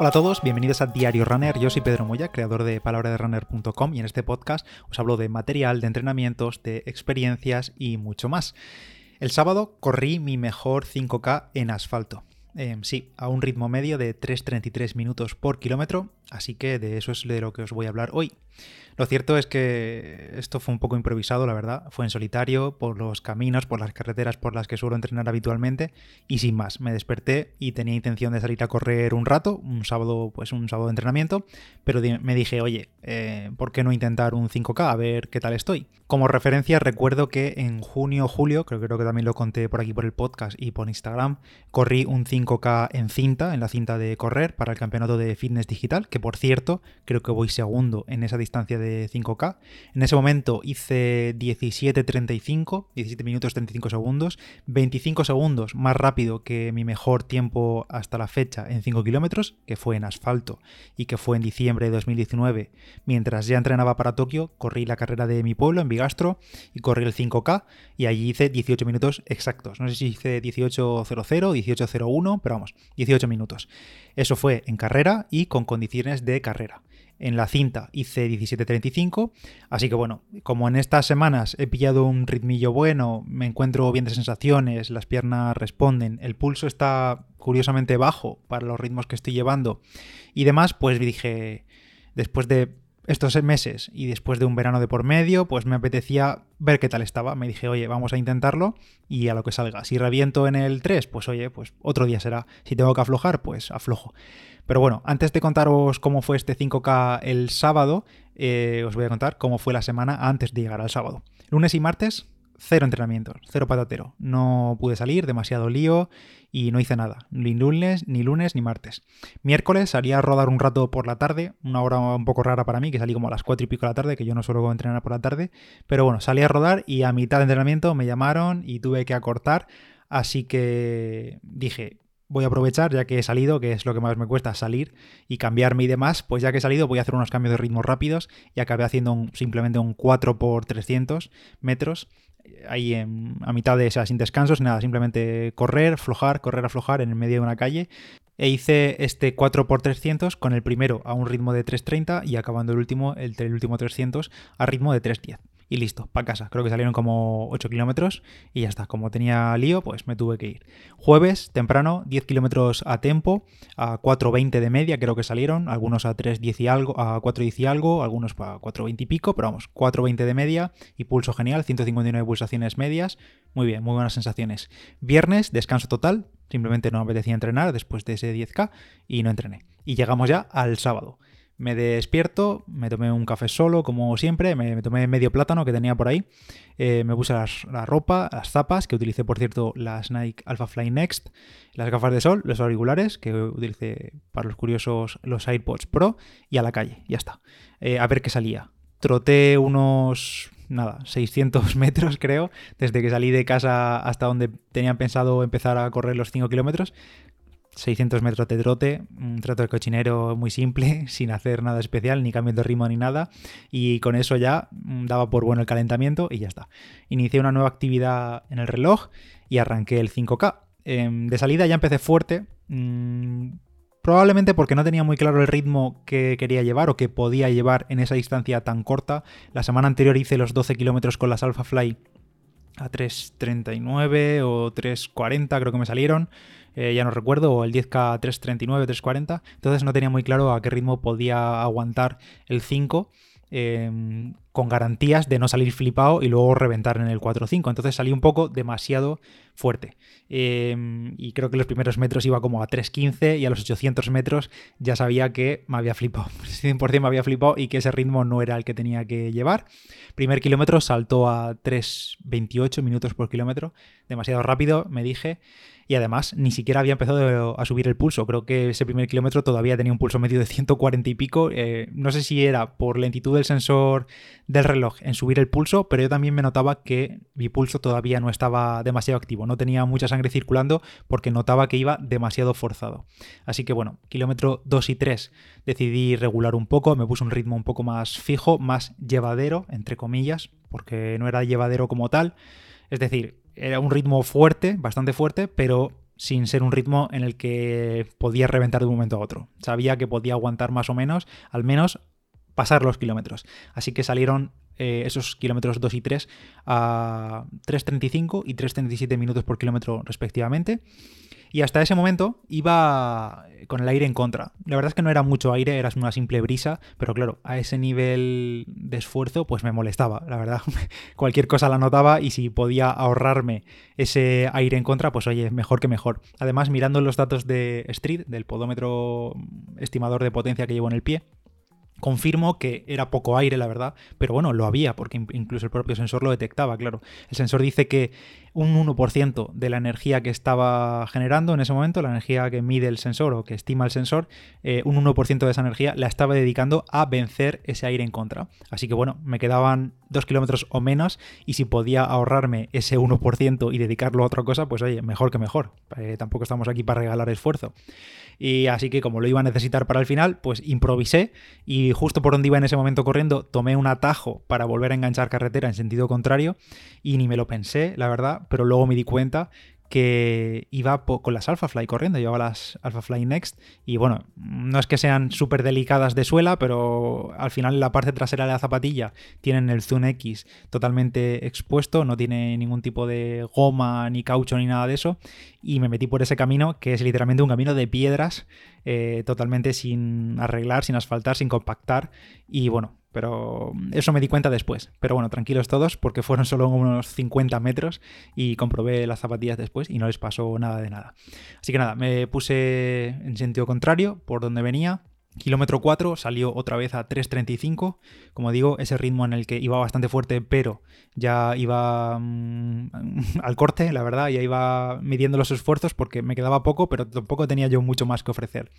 Hola a todos, bienvenidos a Diario Runner. Yo soy Pedro Moya, creador de palabraderunner.com y en este podcast os hablo de material, de entrenamientos, de experiencias y mucho más. El sábado corrí mi mejor 5K en asfalto. Em, sí, a un ritmo medio de 3.33 minutos por kilómetro, así que de eso es de lo que os voy a hablar hoy. Lo cierto es que esto fue un poco improvisado, la verdad. Fue en solitario, por los caminos, por las carreteras por las que suelo entrenar habitualmente y sin más. Me desperté y tenía intención de salir a correr un rato, un sábado, pues un sábado de entrenamiento, pero me dije, oye, eh, ¿por qué no intentar un 5K? A ver qué tal estoy. Como referencia, recuerdo que en junio o julio, creo, creo que también lo conté por aquí por el podcast y por Instagram, corrí un 5K en cinta, en la cinta de correr, para el campeonato de fitness digital, que por cierto, creo que voy segundo en esa distancia de 5K. En ese momento hice 17.35, 17 minutos 35 segundos, 25 segundos más rápido que mi mejor tiempo hasta la fecha en 5 kilómetros, que fue en asfalto y que fue en diciembre de 2019. Mientras ya entrenaba para Tokio, corrí la carrera de mi pueblo en Bigastro y corrí el 5K y allí hice 18 minutos exactos. No sé si hice 18.00, 18.01, pero vamos, 18 minutos. Eso fue en carrera y con condiciones de carrera en la cinta hice 17.35, así que bueno, como en estas semanas he pillado un ritmillo bueno, me encuentro bien de sensaciones, las piernas responden, el pulso está curiosamente bajo para los ritmos que estoy llevando y demás, pues dije, después de estos meses y después de un verano de por medio, pues me apetecía ver qué tal estaba. Me dije, oye, vamos a intentarlo y a lo que salga. Si reviento en el 3, pues oye, pues otro día será. Si tengo que aflojar, pues aflojo. Pero bueno, antes de contaros cómo fue este 5K el sábado, eh, os voy a contar cómo fue la semana antes de llegar al sábado. Lunes y martes, cero entrenamientos, cero patatero. No pude salir, demasiado lío y no hice nada, ni lunes, ni lunes, ni martes. Miércoles salí a rodar un rato por la tarde, una hora un poco rara para mí, que salí como a las 4 y pico de la tarde, que yo no suelo entrenar por la tarde, pero bueno, salí a rodar y a mitad de entrenamiento me llamaron y tuve que acortar, así que dije, voy a aprovechar, ya que he salido, que es lo que más me cuesta salir y cambiarme y demás, pues ya que he salido voy a hacer unos cambios de ritmo rápidos. Y acabé haciendo simplemente un 4 por 300 metros ahí en, a mitad de esas sin descansos, nada, simplemente correr, aflojar, correr, aflojar en el medio de una calle. E hice este 4x300 con el primero a un ritmo de 3.30 y acabando el último, el, el último 300 a ritmo de 3.10 y listo, para casa. Creo que salieron como 8 kilómetros y ya está. Como tenía lío, pues me tuve que ir. Jueves, temprano, 10 kilómetros a tempo, a 4.20 de media, creo que salieron. Algunos a 3.10 y algo, a 4.10 y algo, algunos a 4.20 y pico, pero vamos, 4.20 de media y pulso genial, 159 pulsaciones medias. Muy bien, muy buenas sensaciones. Viernes, descanso total, simplemente no me apetecía entrenar después de ese 10K y no entrené. Y llegamos ya al sábado. Me despierto, me tomé un café solo, como siempre, me, tomé medio plátano que tenía por ahí, eh, me puse la ropa, las zapas, que utilicé por cierto las Nike Alpha Fly Next, las gafas de sol, los auriculares, que utilicé para los curiosos los AirPods Pro, y a la calle, ya está. Eh, a ver qué salía. Troté unos nada, 600 metros creo, desde que salí de casa hasta donde tenían pensado empezar a correr los 5 kilómetros. 600 metros de trote, un trato de cochinero muy simple, sin hacer nada especial, ni cambio de ritmo ni nada, y con eso ya mm, daba por bueno el calentamiento y ya está. Inicié una nueva actividad en el reloj y arranqué el 5K. Em, de salida ya empecé fuerte, mm, probablemente porque no tenía muy claro el ritmo que quería llevar o que podía llevar en esa distancia tan corta. La semana anterior hice los 12 kilómetros con las Alpha Fly a 3.39 o 3.40 creo que me salieron. Eh, ya no recuerdo, o el 10K 339, 340. Entonces no tenía muy claro a qué ritmo podía aguantar el 5. Em, con garantías de no salir flipado y luego reventar en el 4-5. Entonces salí un poco demasiado fuerte. Em, y creo que los primeros metros iba como a 3.15 y a los 800 metros ya sabía que me había flipado. 100% me había flipado y que ese ritmo no era el que tenía que llevar. Primer kilómetro saltó a 3.28 minutos por kilómetro. Demasiado rápido, me dije y además ni siquiera había empezado a subir el pulso. Creo que ese primer kilómetro todavía tenía un pulso medio de 140 y pico. Eh, no sé si era por lentitud del sensor del reloj en subir el pulso, pero yo también me notaba que mi pulso todavía no estaba demasiado activo, no tenía mucha sangre circulando porque notaba que iba demasiado forzado. Así que bueno, kilómetro 2 y 3 decidí regular un poco, me puse un ritmo un poco más fijo, más llevadero, entre comillas, porque no era llevadero como tal. Es decir, era un ritmo fuerte, bastante fuerte, pero sin ser un ritmo en el que podía reventar de un momento a otro. Sabía que podía aguantar más o menos, al menos pasar los kilómetros. Así que salieron eh, esos kilómetros 2 y 3 a 3.35 y 3.37 minutos por kilómetro respectivamente. Y hasta ese momento iba con el aire en contra. La verdad es que no era mucho aire, era una simple brisa, pero claro, a ese nivel de esfuerzo pues me molestaba, la verdad. Cualquier cosa la notaba y si podía ahorrarme ese aire en contra, pues oye, mejor que mejor. Además, mirando los datos de Street, del podómetro estimador de potencia que llevo en el pie, Confirmo que era poco aire, la verdad, pero bueno, lo había, porque incluso el propio sensor lo detectaba, claro. El sensor dice que un 1% de la energía que estaba generando en ese momento, la energía que mide el sensor o que estima el sensor, eh, un 1% de esa energía la estaba dedicando a vencer ese aire en contra. Así que bueno, me quedaban 2 kilómetros o menos y si podía ahorrarme ese 1% y dedicarlo a otra cosa, pues oye, mejor que mejor. Eh, tampoco estamos aquí para regalar esfuerzo. Y así que como lo iba a necesitar para el final, pues improvisé y justo por donde iba en ese momento corriendo, tomé un atajo para volver a enganchar carretera en sentido contrario y ni me lo pensé, la verdad, pero luego me di cuenta que iba con las Alphafly corriendo, llevaba las Alphafly Next y bueno, no es que sean súper delicadas de suela, pero al final la parte trasera de la zapatilla tienen el Zoom X totalmente expuesto, no tiene ningún tipo de goma ni caucho ni nada de eso. Y me metí por ese camino que es literalmente un camino de piedras eh, totalmente sin arreglar, sin asfaltar, sin compactar. Y bueno, pero eso me di cuenta después. Pero bueno, tranquilos todos, porque fueron solo unos 50 metros y comprobé las zapatillas después y no les pasó nada de nada. Así que nada, me puse en sentido contrario por donde venía. Kilómetro 4 salió otra vez a 3.35. Como digo, ese ritmo en el que iba bastante fuerte, pero ya iba mm, al corte, la verdad, ya iba midiendo los esfuerzos porque me quedaba poco, pero tampoco tenía yo mucho más que ofrecer.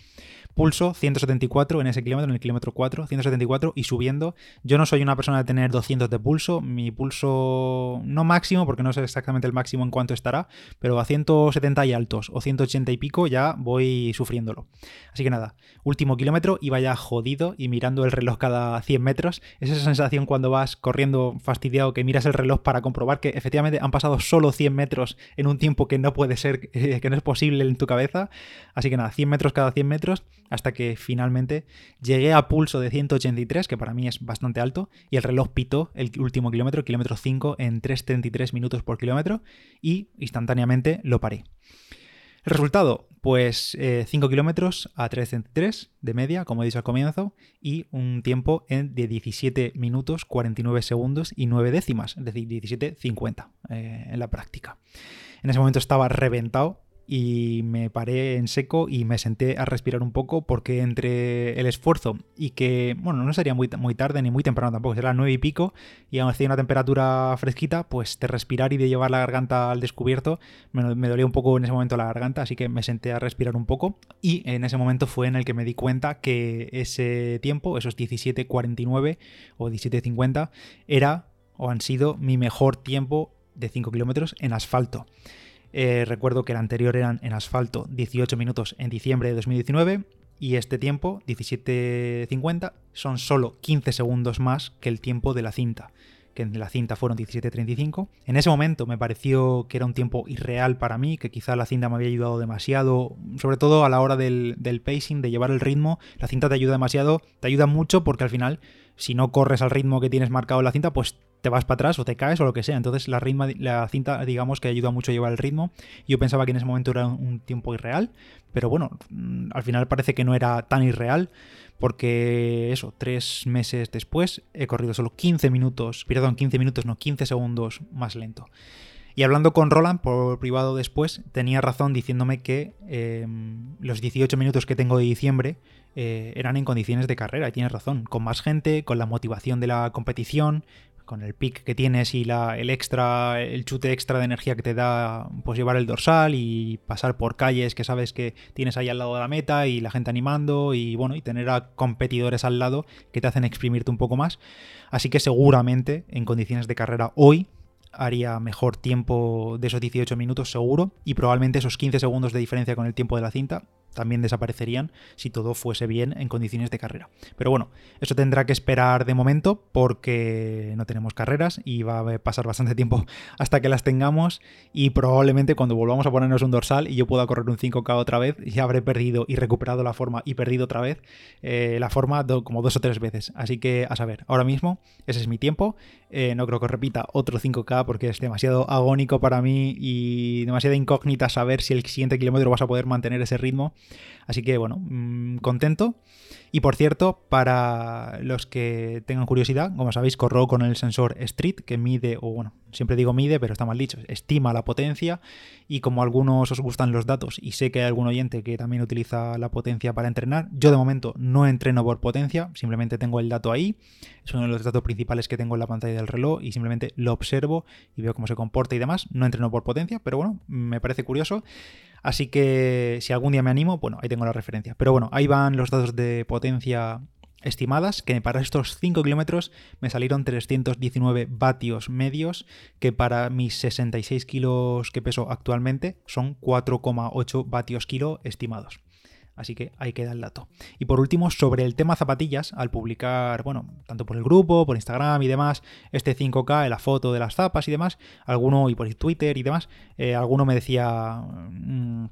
Pulso 174 en ese kilómetro, en el kilómetro 4, 174 y subiendo. Yo no soy una persona de tener 200 de pulso, mi pulso no máximo, porque no sé exactamente el máximo en cuánto estará, pero a 170 y altos o 180 y pico ya voy sufriéndolo. Así que nada, último kilómetro iba ya jodido y mirando el reloj cada 100 metros. Es esa sensación cuando vas corriendo fastidiado que miras el reloj para comprobar que efectivamente han pasado solo 100 metros en un tiempo que no puede ser, que no es posible en tu cabeza. Así que nada, 100 metros cada 100 metros hasta que finalmente llegué a pulso de 183, que para mí es bastante alto, y el reloj pitó el último kilómetro, kilómetro 5, en 3.33 minutos por kilómetro, y instantáneamente lo paré. El resultado, pues 5 eh, kilómetros a 3.33 de media, como he dicho al comienzo, y un tiempo en, de 17 minutos, 49 segundos y 9 décimas, es decir, 17.50 eh, en la práctica. En ese momento estaba reventado, y me paré en seco y me senté a respirar un poco porque entre el esfuerzo y que, bueno, no sería muy, muy tarde ni muy temprano tampoco, será nueve y pico y aún hacía una temperatura fresquita, pues de respirar y de llevar la garganta al descubierto me, me dolía un poco en ese momento la garganta, así que me senté a respirar un poco y en ese momento fue en el que me di cuenta que ese tiempo, esos 17.49 o 17.50, era o han sido mi mejor tiempo de 5 kilómetros en asfalto. Eh, recuerdo que el anterior eran en asfalto 18 minutos en diciembre de 2019 y este tiempo, 17.50, son solo 15 segundos más que el tiempo de la cinta, que en la cinta fueron 17.35. En ese momento me pareció que era un tiempo irreal para mí, que quizá la cinta me había ayudado demasiado, sobre todo a la hora del, del pacing, de llevar el ritmo. La cinta te ayuda demasiado, te ayuda mucho porque al final, si no corres al ritmo que tienes marcado en la cinta, pues te vas para atrás o te caes o lo que sea. Entonces la, ritmo, la cinta, digamos que ayuda mucho a llevar el ritmo. Yo pensaba que en ese momento era un tiempo irreal, pero bueno, mm, al final parece que no era tan irreal, porque eso, tres meses después he corrido solo 15 minutos, perdón, 15 minutos, no, 15 segundos más lento. Y hablando con Roland por privado después, tenía razón diciéndome que em, los 18 minutos que tengo de diciembre eh, eran en condiciones de carrera, y tienes razón, con más gente, con la motivación de la competición, con el pick que tienes y la, el extra, el chute extra de energía que te da, pues llevar el dorsal y pasar por calles que sabes que tienes ahí al lado de la meta y la gente animando y bueno, y tener a competidores al lado que te hacen exprimirte un poco más. Así que seguramente en condiciones de carrera hoy haría mejor tiempo de esos 18 minutos seguro y probablemente esos 15 segundos de diferencia con el tiempo de la cinta también desaparecerían si todo fuese bien en condiciones de carrera. Pero bueno, eso tendrá que esperar de momento porque no tenemos carreras y va a pasar bastante tiempo hasta que las tengamos y probablemente cuando volvamos a ponernos un dorsal y yo pueda correr un 5K otra vez, ya habré perdido y recuperado la forma y perdido otra vez eh, la forma como dos o tres veces. Así que a saber, ahora mismo ese es mi tiempo. Eh, no creo que repita otro 5K porque es demasiado agónico para mí y demasiada incógnita saber si el siguiente kilómetro vas a poder mantener ese ritmo. Así que bueno, mm, contento. Y por cierto, para los que tengan curiosidad, como sabéis, corro con el sensor Street que mide, o bueno, siempre digo mide, pero está mal dicho, estima la potencia. Y como a algunos os gustan los datos y sé que hay algún oyente que también utiliza la potencia para entrenar, yo de momento no entreno por potencia, simplemente tengo el dato ahí. Es uno de los datos principales que tengo en la pantalla del reloj y simplemente lo observo y veo cómo se comporta y demás. No entreno por potencia, pero bueno, me parece curioso. Así que si algún día me animo, bueno, ahí tengo la referencia. Pero bueno, ahí van los datos de potencia estimadas, que para estos 5 kilómetros me salieron 319 vatios medios, que para mis 66 kilos que peso actualmente son 4,8 vatios kilo estimados. Así que ahí queda el dato. Y por último, sobre el tema zapatillas, al publicar, bueno, tanto por el grupo, por Instagram y demás, este 5K, la foto de las zapas y demás, alguno, y por Twitter y demás, eh, alguno me decía... Mm,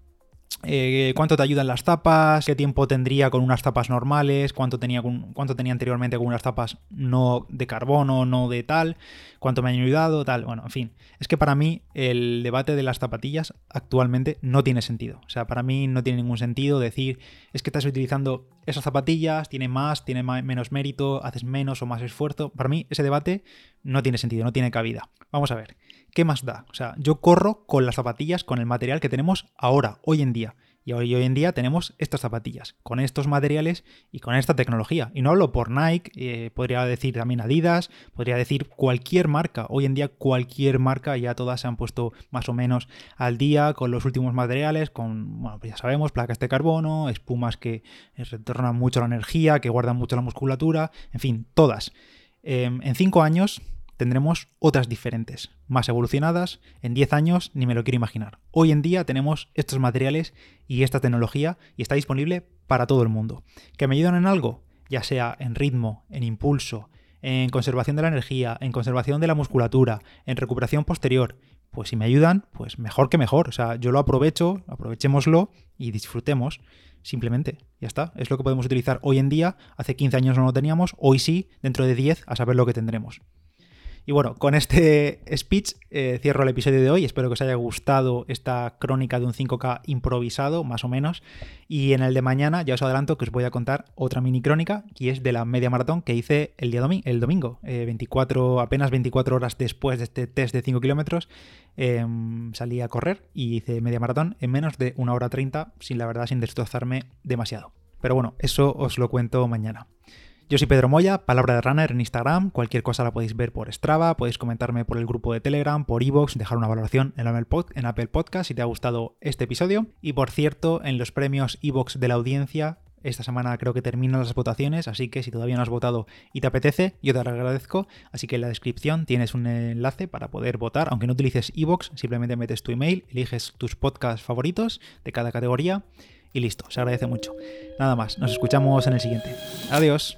eh, cuánto te ayudan las tapas, qué tiempo tendría con unas tapas normales, cuánto tenía, cuánto tenía anteriormente con unas tapas no de carbono, no de tal, cuánto me han ayudado, tal. Bueno, en fin, es que para mí el debate de las zapatillas actualmente no tiene sentido. O sea, para mí no tiene ningún sentido decir, es que estás utilizando esas zapatillas, tiene más, tiene menos mérito, haces menos o más esfuerzo. Para mí ese debate no tiene sentido, no tiene cabida. Vamos a ver. ¿qué más da? O sea, yo corro con las zapatillas, con el material que tenemos ahora, hoy en día. Y hoy, en día tenemos estas zapatillas, con estos materiales y con esta tecnología. Y no hablo por Nike, eh, podría decir también Adidas, podría decir cualquier marca. Hoy en día cualquier marca ya todas se han puesto más o menos al día con los últimos materiales, con, bueno, pues ya sabemos, placas de carbono, espumas que retornan mucho la energía, que guardan mucho la musculatura, en fin, todas. Em, en cinco años tendremos otras diferentes, más evolucionadas, en 10 años ni me lo quiero imaginar. Hoy en día tenemos estos materiales y esta tecnología y está disponible para todo el mundo. ¿Que me ayudan en algo? Ya sea en ritmo, en impulso, en conservación de la energía, en conservación de la musculatura, en recuperación posterior. Pues si me ayudan, pues mejor que mejor. O sea, yo lo aprovecho, aprovechémoslo y disfrutemos. Simplemente, ya está. Es lo que podemos utilizar hoy en día. Hace 15 años no lo teníamos, hoy sí, dentro de 10 a saber lo que tendremos. Y bueno, con este speech eh, cierro el episodio de hoy. Espero que os haya gustado esta crónica de un 5K improvisado, más o menos. Y en el de mañana ya os adelanto que os voy a contar otra mini crónica, que es de la media maratón que hice el día el domingo. 24, eh, apenas 24 horas después de este test de 5 kilómetros, em, salí a correr y hice media maratón en menos de una hora 30, sin la verdad, sin destrozarme demasiado. Pero bueno, eso os lo cuento mañana. Yo soy Pedro Moya, Palabra de Runner en Instagram. Cualquier cosa la podéis ver por Strava, podéis comentarme por el grupo de Telegram, por Evox, dejar una valoración en Apple, Podcast si te ha gustado este episodio. Y por cierto, en los premios Evox de la audiencia esta semana creo que terminan las votaciones, así que si todavía no has votado y te apetece, yo te lo agradezco. Así que en la descripción tienes un enlace para poder votar, aunque no utilices Evox, simplemente metes tu email, eliges tus podcasts favoritos de cada categoría y listo, se agradece mucho. Nada más, nos escuchamos en el siguiente. Adiós.